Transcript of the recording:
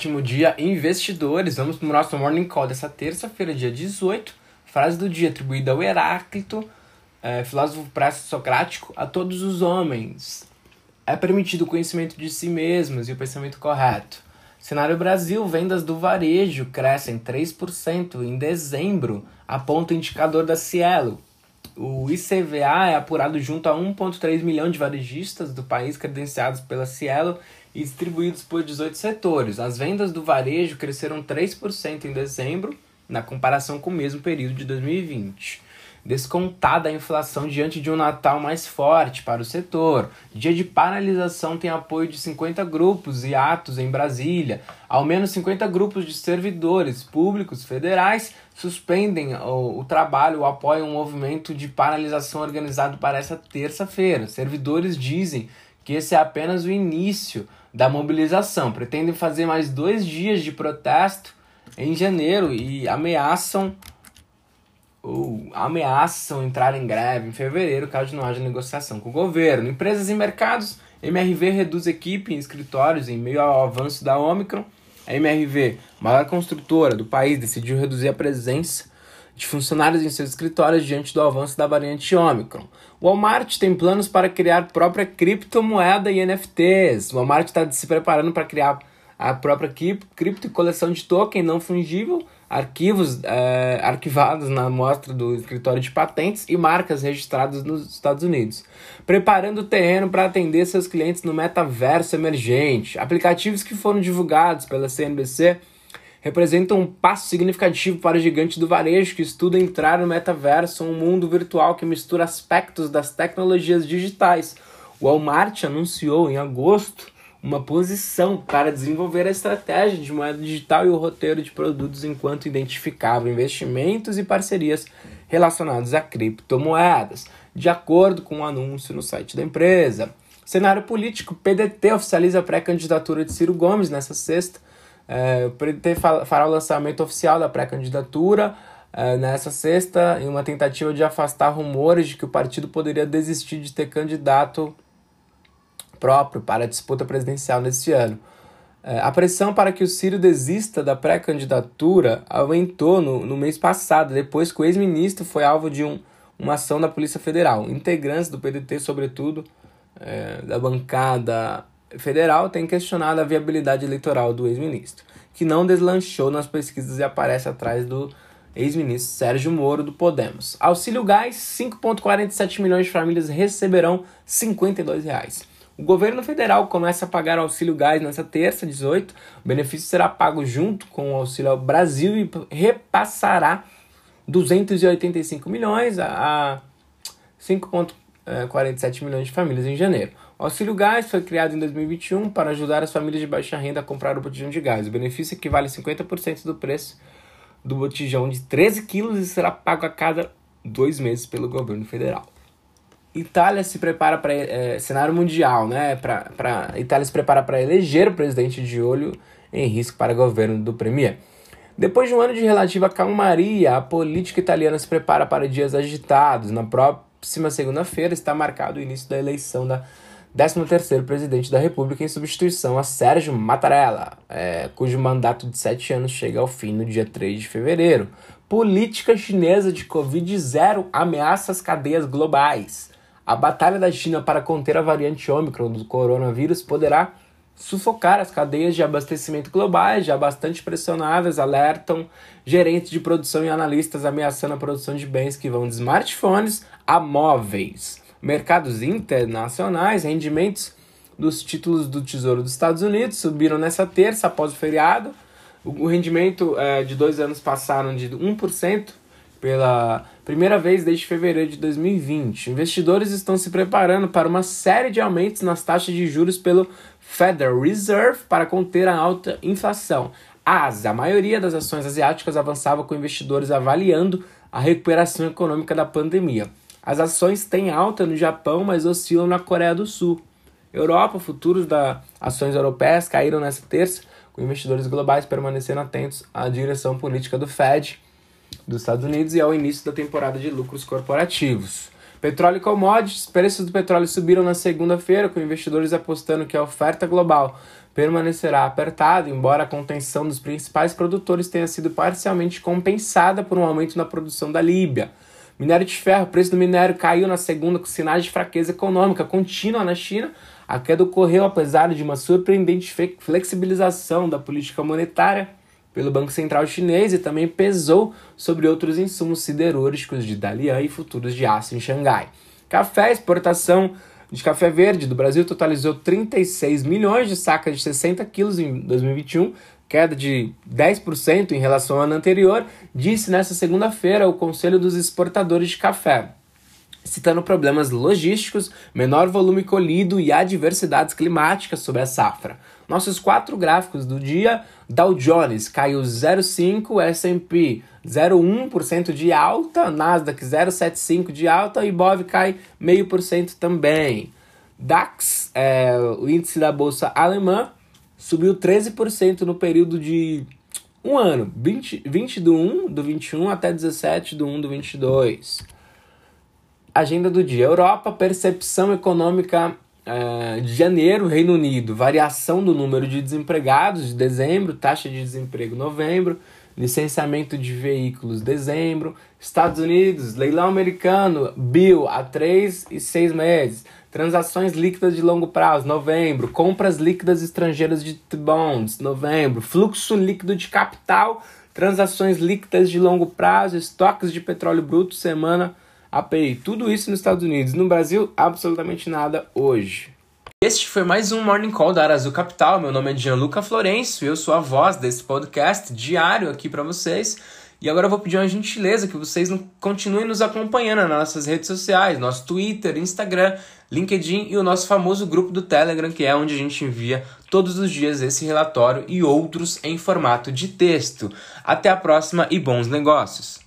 Último dia, investidores. Vamos para o nosso Morning Call dessa terça-feira, dia 18. Frase do dia atribuída ao Heráclito, é, filósofo pré-socrático, a todos os homens. É permitido o conhecimento de si mesmos e o pensamento correto. Cenário Brasil, vendas do varejo crescem 3% em dezembro, aponta o indicador da Cielo. O ICVA é apurado junto a 1,3 milhão de varejistas do país credenciados pela Cielo e distribuídos por 18 setores. As vendas do varejo cresceram 3% em dezembro, na comparação com o mesmo período de 2020. Descontada a inflação diante de um Natal mais forte para o setor. Dia de paralisação tem apoio de 50 grupos e atos em Brasília. Ao menos 50 grupos de servidores públicos federais suspendem o, o trabalho ou apoiam um movimento de paralisação organizado para essa terça-feira. Servidores dizem que esse é apenas o início da mobilização. Pretendem fazer mais dois dias de protesto em janeiro e ameaçam ou ameaçam entrar em greve em fevereiro caso não haja negociação com o governo. Empresas e mercados, MRV reduz equipe em escritórios em meio ao avanço da Omicron. A MRV, maior construtora do país, decidiu reduzir a presença de funcionários em seus escritórios diante do avanço da variante Omicron. Walmart tem planos para criar própria criptomoeda e NFTs. Walmart está se preparando para criar a própria cripto e coleção de token não fungível, arquivos é, arquivados na mostra do escritório de patentes e marcas registradas nos Estados Unidos, preparando o terreno para atender seus clientes no metaverso emergente. Aplicativos que foram divulgados pela CNBC representam um passo significativo para o gigante do varejo que estuda entrar no metaverso, um mundo virtual que mistura aspectos das tecnologias digitais. O Walmart anunciou em agosto uma posição para desenvolver a estratégia de moeda digital e o roteiro de produtos enquanto identificava investimentos e parcerias relacionados a criptomoedas, de acordo com o um anúncio no site da empresa. Cenário político: PDT oficializa a pré-candidatura de Ciro Gomes nessa sexta é, o PDT fará o lançamento oficial da pré-candidatura é, nessa sexta, em uma tentativa de afastar rumores de que o partido poderia desistir de ter candidato próprio para a disputa presidencial neste ano. É, a pressão para que o Ciro desista da pré-candidatura aumentou no, no mês passado, depois que o ex-ministro foi alvo de um, uma ação da Polícia Federal. Integrantes do PDT, sobretudo, é, da bancada federal tem questionado a viabilidade eleitoral do ex-ministro, que não deslanchou nas pesquisas e aparece atrás do ex-ministro Sérgio Moro do Podemos. Auxílio Gás, 5,47 milhões de famílias receberão 52 reais. O governo federal começa a pagar o auxílio gás nessa terça, 18. O benefício será pago junto com o auxílio ao Brasil e repassará 285 milhões a 5,47 milhões de famílias em janeiro. O auxílio gás foi criado em 2021 para ajudar as famílias de baixa renda a comprar o botijão de gás. O benefício equivale a 50% do preço do botijão de 13 quilos e será pago a cada dois meses pelo governo federal. Itália se prepara para é, cenário mundial, né? Pra, pra, Itália se prepara para eleger o presidente de olho em risco para governo do Premier. Depois de um ano de relativa calmaria, a política italiana se prepara para dias agitados. Na próxima segunda-feira está marcado o início da eleição da 13º presidente da República em substituição a Sérgio Mattarella, é, cujo mandato de sete anos chega ao fim no dia 3 de fevereiro. Política chinesa de Covid-0 ameaça as cadeias globais. A batalha da China para conter a variante Ômicron do coronavírus poderá sufocar as cadeias de abastecimento globais, já bastante pressionadas, alertam gerentes de produção e analistas ameaçando a produção de bens que vão de smartphones a móveis mercados internacionais, rendimentos dos títulos do Tesouro dos Estados Unidos subiram nessa terça após o feriado. O rendimento é, de dois anos passaram de 1% pela primeira vez desde fevereiro de 2020. Investidores estão se preparando para uma série de aumentos nas taxas de juros pelo Federal Reserve para conter a alta inflação. As, a maioria das ações asiáticas avançava com investidores avaliando a recuperação econômica da pandemia. As ações têm alta no Japão, mas oscilam na Coreia do Sul. Europa, futuros das ações europeias caíram nesta terça, com investidores globais permanecendo atentos à direção política do Fed dos Estados Unidos e ao início da temporada de lucros corporativos. Petróleo e commodities. Preços do petróleo subiram na segunda-feira, com investidores apostando que a oferta global permanecerá apertada, embora a contenção dos principais produtores tenha sido parcialmente compensada por um aumento na produção da Líbia. Minério de ferro, o preço do minério caiu na segunda com sinais de fraqueza econômica contínua na China. A queda ocorreu apesar de uma surpreendente flexibilização da política monetária pelo Banco Central Chinês e também pesou sobre outros insumos siderúrgicos de Dalian e futuros de aço em Xangai. Café, exportação de café verde do Brasil totalizou 36 milhões de sacas de 60 quilos em 2021, queda de 10% em relação ao ano anterior, disse nesta segunda-feira o Conselho dos Exportadores de Café citando problemas logísticos, menor volume colhido e adversidades climáticas sobre a safra. Nossos quatro gráficos do dia: Dow Jones caiu 0,5%, S&P 0,1% de alta, Nasdaq 0,75% de alta e Bov cai 0,5% também. DAX, é, o índice da bolsa alemã, subiu 13% no período de um ano, 20, 20 do 1 do 21 até 17 do 1 do 22. Agenda do dia: Europa, percepção econômica uh, de janeiro, Reino Unido, variação do número de desempregados de dezembro, taxa de desemprego novembro, licenciamento de veículos dezembro, Estados Unidos, leilão americano, Bill a 3 e 6 meses, transações líquidas de longo prazo, novembro, compras líquidas estrangeiras de bonds, novembro, fluxo líquido de capital, transações líquidas de longo prazo, estoques de petróleo bruto, semana API, tudo isso nos Estados Unidos. No Brasil, absolutamente nada hoje. Este foi mais um Morning Call da Arazu Capital. Meu nome é Gianluca Florencio eu sou a voz desse podcast diário aqui para vocês. E agora eu vou pedir uma gentileza que vocês continuem nos acompanhando nas nossas redes sociais, nosso Twitter, Instagram, LinkedIn e o nosso famoso grupo do Telegram, que é onde a gente envia todos os dias esse relatório e outros em formato de texto. Até a próxima e bons negócios!